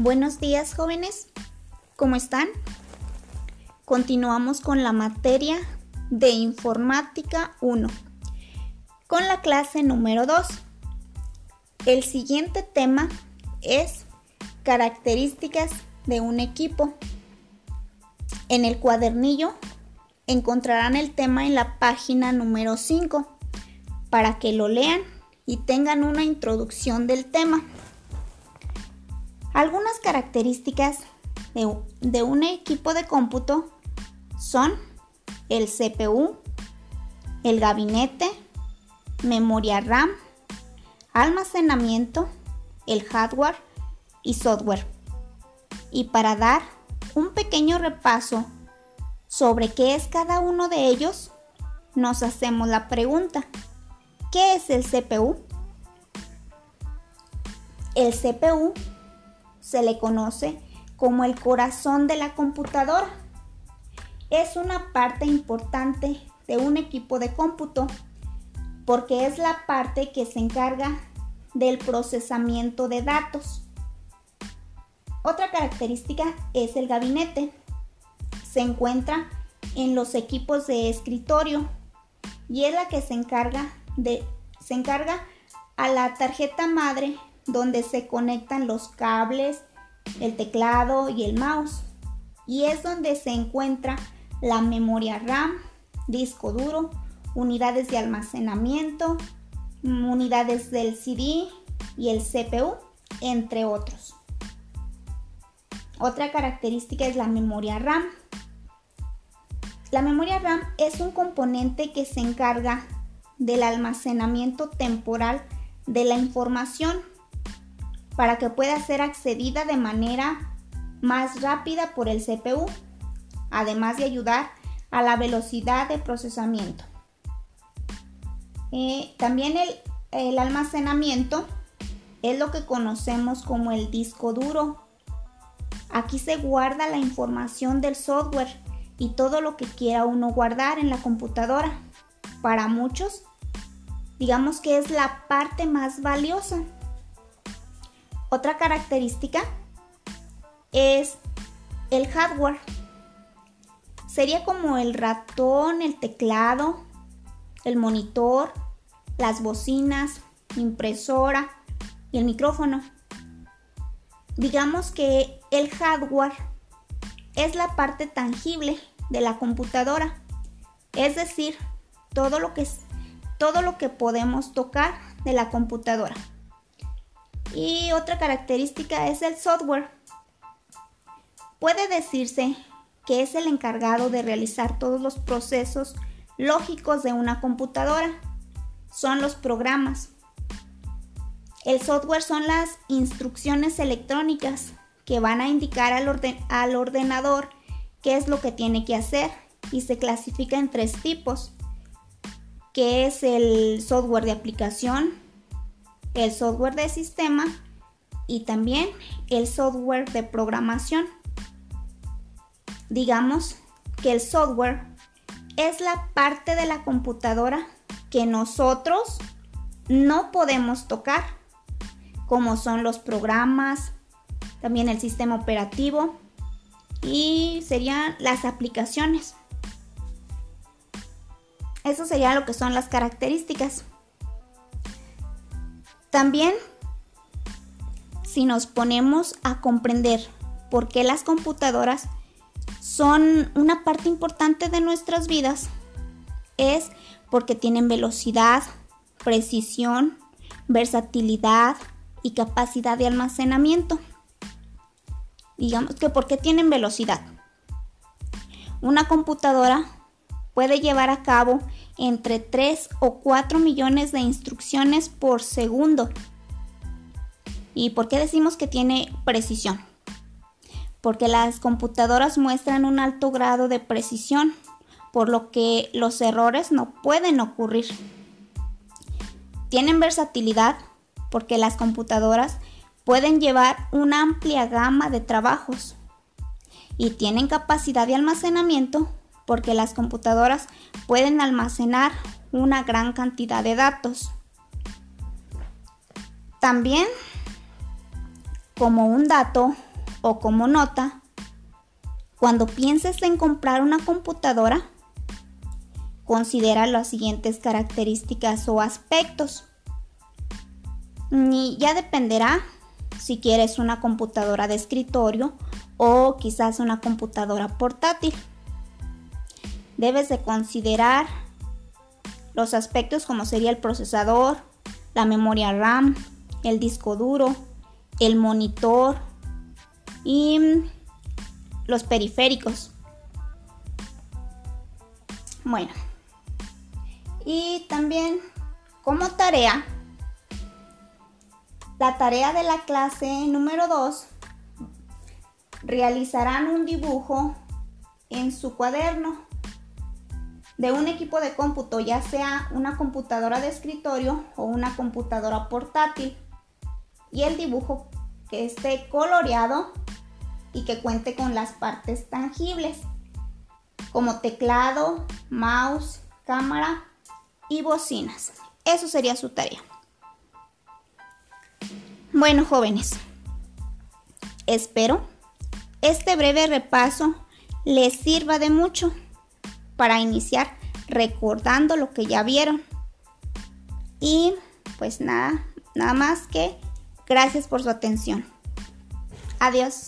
Buenos días jóvenes, ¿cómo están? Continuamos con la materia de informática 1, con la clase número 2. El siguiente tema es características de un equipo. En el cuadernillo encontrarán el tema en la página número 5 para que lo lean y tengan una introducción del tema. Algunas características de, un equipo de cómputo son el CPU, el gabinete, memoria RAM, almacenamiento, el hardware y software. Y para dar un pequeño repaso sobre qué es cada uno de ellos, nos hacemos la pregunta, ¿qué es el CPU? El CPU se le conoce como el corazón de la computadora. Es una parte importante de un equipo de cómputo porque es la parte que se encarga del procesamiento de datos. Otra característica es el gabinete. Se encuentra en los equipos de escritorio y es la que se encarga de se encarga a la tarjeta madre donde se conectan los cables, el teclado y el mouse. Y es donde se encuentra la memoria RAM, disco duro, unidades de almacenamiento, unidades del CD y el CPU, entre otros. Otra característica es la memoria RAM. La memoria RAM es un componente que se encarga del almacenamiento temporal de la información para que pueda ser accedida de manera más rápida por el CPU, además de ayudar a la velocidad de procesamiento. Eh, también el, el almacenamiento es lo que conocemos como el disco duro. Aquí se guarda la información del software y todo lo que quiera uno guardar en la computadora. Para muchos, digamos que es la parte más valiosa otra característica es el hardware. Sería como el ratón, el teclado, el monitor, las bocinas, impresora y el micrófono. Digamos que el hardware es la parte tangible de la computadora, es decir, todo lo que, todo lo que podemos tocar de la computadora. Y otra característica es el software. Puede decirse que es el encargado de realizar todos los procesos lógicos de una computadora. Son los programas. El software son las instrucciones electrónicas que van a indicar al, al, ordenador qué es lo que tiene que hacer y se clasifica en tres tipos, que es el software de aplicación, el software de sistema y también el software de programación. Digamos que el software es la parte de la computadora que nosotros no podemos tocar, como son los programas, también el sistema operativo y serían las aplicaciones. Eso sería lo que son las características. También, si nos ponemos a comprender por qué las computadoras son una parte importante de nuestras vidas, es porque tienen velocidad, precisión, versatilidad y capacidad de almacenamiento. Digamos que porque tienen velocidad. Una computadora puede llevar a cabo entre 3 o 4 millones de instrucciones por segundo. ¿Y por qué decimos que tiene precisión? Porque las computadoras muestran un alto grado de precisión, por lo que los errores no pueden ocurrir. Tienen versatilidad porque las computadoras pueden llevar una amplia gama de trabajos y tienen capacidad de almacenamiento porque las computadoras pueden almacenar una gran cantidad de datos. También, como un dato o como nota, cuando pienses en comprar una computadora, considera las siguientes características o aspectos. Y ya dependerá si quieres una computadora de escritorio o quizás una computadora portátil. Debes de considerar los aspectos como sería el procesador, la memoria RAM, el disco duro, el monitor y los periféricos. Bueno, y también como tarea, la tarea de la clase número 2 realizarán un dibujo en su cuaderno de un equipo de cómputo, ya sea una computadora de escritorio o una computadora portátil. Y el dibujo que esté coloreado y que cuente con las partes tangibles, como teclado, mouse, cámara y bocinas. Eso sería su tarea. Bueno, jóvenes, espero este breve repaso les sirva de mucho para iniciar recordando lo que ya vieron. Y pues nada, nada más que gracias por su atención. Adiós.